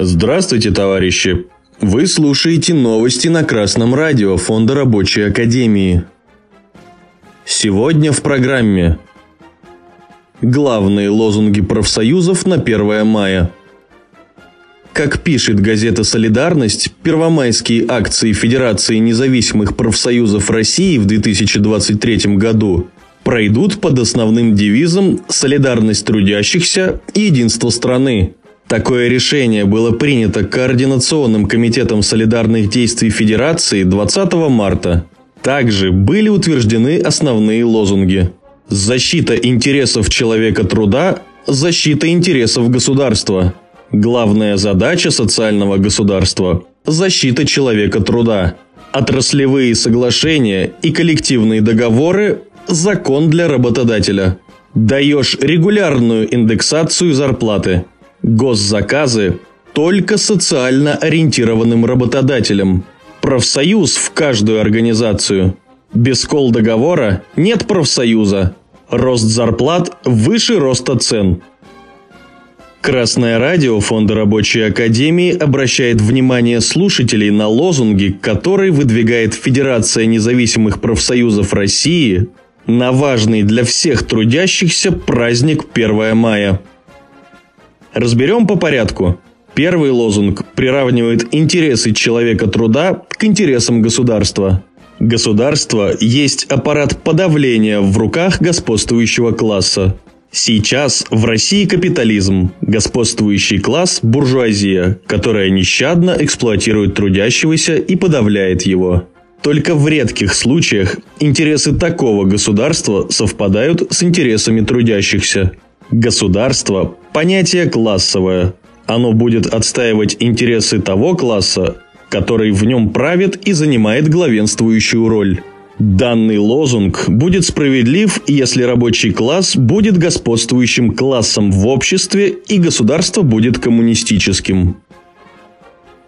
Здравствуйте, товарищи! Вы слушаете новости на Красном радио Фонда Рабочей Академии. Сегодня в программе Главные лозунги профсоюзов на 1 мая. Как пишет газета «Солидарность», первомайские акции Федерации независимых профсоюзов России в 2023 году пройдут под основным девизом «Солидарность трудящихся и единство страны». Такое решение было принято Координационным комитетом солидарных действий Федерации 20 марта. Также были утверждены основные лозунги. Защита интересов человека труда, защита интересов государства. Главная задача социального государства – защита человека труда. Отраслевые соглашения и коллективные договоры закон для работодателя. Даешь регулярную индексацию зарплаты. Госзаказы только социально ориентированным работодателям. Профсоюз в каждую организацию. Без кол договора нет профсоюза. Рост зарплат выше роста цен. Красное радио Фонда Рабочей Академии обращает внимание слушателей на лозунги, которые выдвигает Федерация независимых профсоюзов России на важный для всех трудящихся праздник 1 мая. Разберем по порядку. Первый лозунг приравнивает интересы человека труда к интересам государства. Государство есть аппарат подавления в руках господствующего класса. Сейчас в России капитализм, господствующий класс – буржуазия, которая нещадно эксплуатирует трудящегося и подавляет его. Только в редких случаях интересы такого государства совпадают с интересами трудящихся. Государство – понятие классовое. Оно будет отстаивать интересы того класса, который в нем правит и занимает главенствующую роль. Данный лозунг будет справедлив, если рабочий класс будет господствующим классом в обществе и государство будет коммунистическим.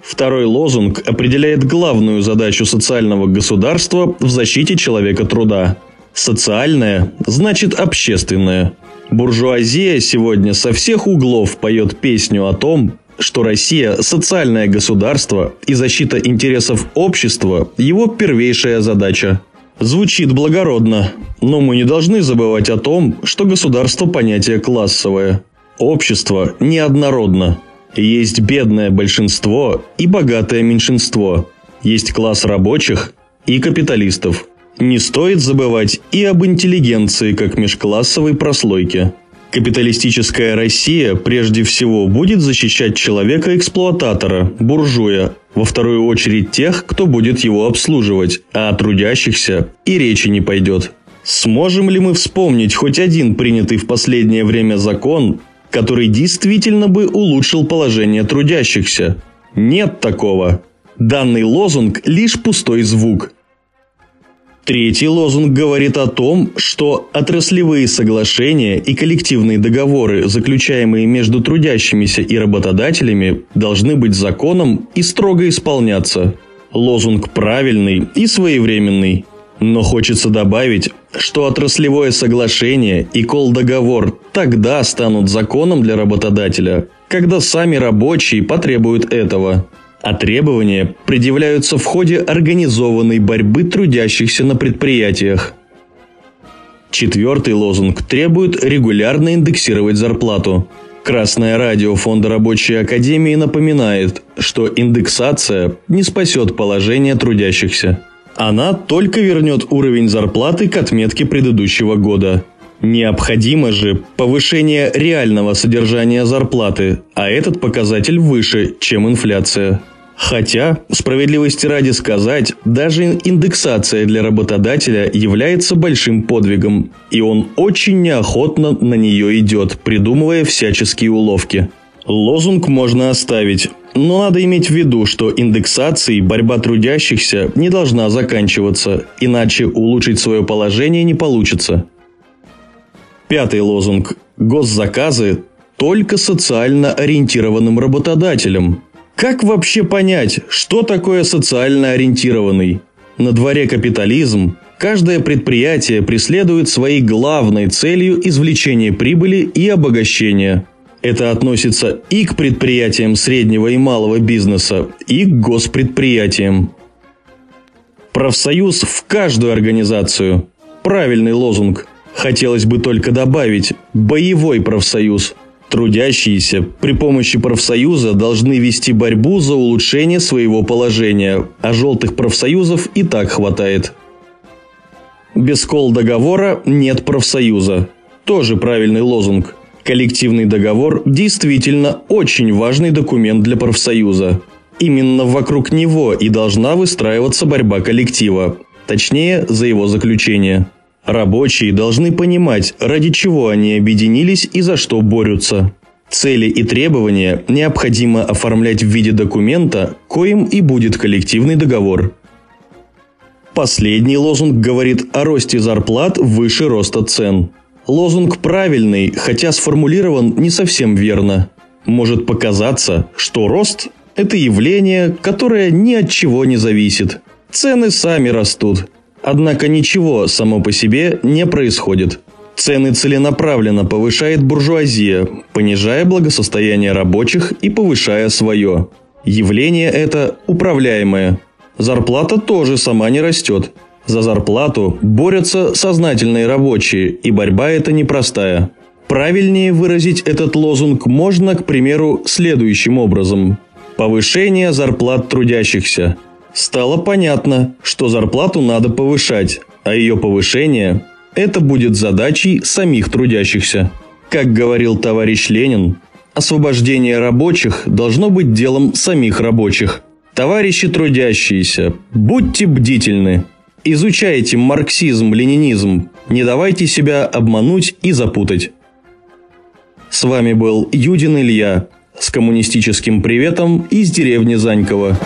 Второй лозунг определяет главную задачу социального государства в защите человека труда. Социальное значит общественное. Буржуазия сегодня со всех углов поет песню о том, что Россия – социальное государство и защита интересов общества – его первейшая задача. Звучит благородно, но мы не должны забывать о том, что государство – понятие классовое. Общество неоднородно. Есть бедное большинство и богатое меньшинство. Есть класс рабочих и капиталистов. Не стоит забывать и об интеллигенции как межклассовой прослойке. Капиталистическая Россия прежде всего будет защищать человека-эксплуататора, буржуя, во вторую очередь тех, кто будет его обслуживать, а о трудящихся и речи не пойдет. Сможем ли мы вспомнить хоть один принятый в последнее время закон, который действительно бы улучшил положение трудящихся? Нет такого. Данный лозунг – лишь пустой звук – Третий лозунг говорит о том, что отраслевые соглашения и коллективные договоры, заключаемые между трудящимися и работодателями, должны быть законом и строго исполняться. Лозунг правильный и своевременный. Но хочется добавить, что отраслевое соглашение и кол-договор тогда станут законом для работодателя, когда сами рабочие потребуют этого а требования предъявляются в ходе организованной борьбы трудящихся на предприятиях. Четвертый лозунг требует регулярно индексировать зарплату. Красное радио Фонда Рабочей Академии напоминает, что индексация не спасет положение трудящихся. Она только вернет уровень зарплаты к отметке предыдущего года. Необходимо же повышение реального содержания зарплаты, а этот показатель выше, чем инфляция. Хотя, справедливости ради сказать, даже индексация для работодателя является большим подвигом, и он очень неохотно на нее идет, придумывая всяческие уловки. Лозунг можно оставить, но надо иметь в виду, что индексацией борьба трудящихся не должна заканчиваться, иначе улучшить свое положение не получится. Пятый лозунг. Госзаказы только социально ориентированным работодателям. Как вообще понять, что такое социально ориентированный? На дворе капитализм. Каждое предприятие преследует своей главной целью извлечение прибыли и обогащения. Это относится и к предприятиям среднего и малого бизнеса, и к госпредприятиям. Профсоюз в каждую организацию. Правильный лозунг. Хотелось бы только добавить «боевой профсоюз». Трудящиеся при помощи профсоюза должны вести борьбу за улучшение своего положения, а желтых профсоюзов и так хватает. Без кол договора нет профсоюза. Тоже правильный лозунг. Коллективный договор действительно очень важный документ для профсоюза. Именно вокруг него и должна выстраиваться борьба коллектива, точнее, за его заключение. Рабочие должны понимать, ради чего они объединились и за что борются. Цели и требования необходимо оформлять в виде документа, коим и будет коллективный договор. Последний лозунг говорит о росте зарплат выше роста цен. Лозунг правильный, хотя сформулирован не совсем верно. Может показаться, что рост – это явление, которое ни от чего не зависит. Цены сами растут. Однако ничего само по себе не происходит. Цены целенаправленно повышает буржуазия, понижая благосостояние рабочих и повышая свое. Явление это управляемое. Зарплата тоже сама не растет. За зарплату борются сознательные рабочие, и борьба эта непростая. Правильнее выразить этот лозунг можно, к примеру, следующим образом. Повышение зарплат трудящихся. Стало понятно, что зарплату надо повышать, а ее повышение – это будет задачей самих трудящихся. Как говорил товарищ Ленин, освобождение рабочих должно быть делом самих рабочих. Товарищи трудящиеся, будьте бдительны. Изучайте марксизм, ленинизм, не давайте себя обмануть и запутать. С вами был Юдин Илья с коммунистическим приветом из деревни Занькова.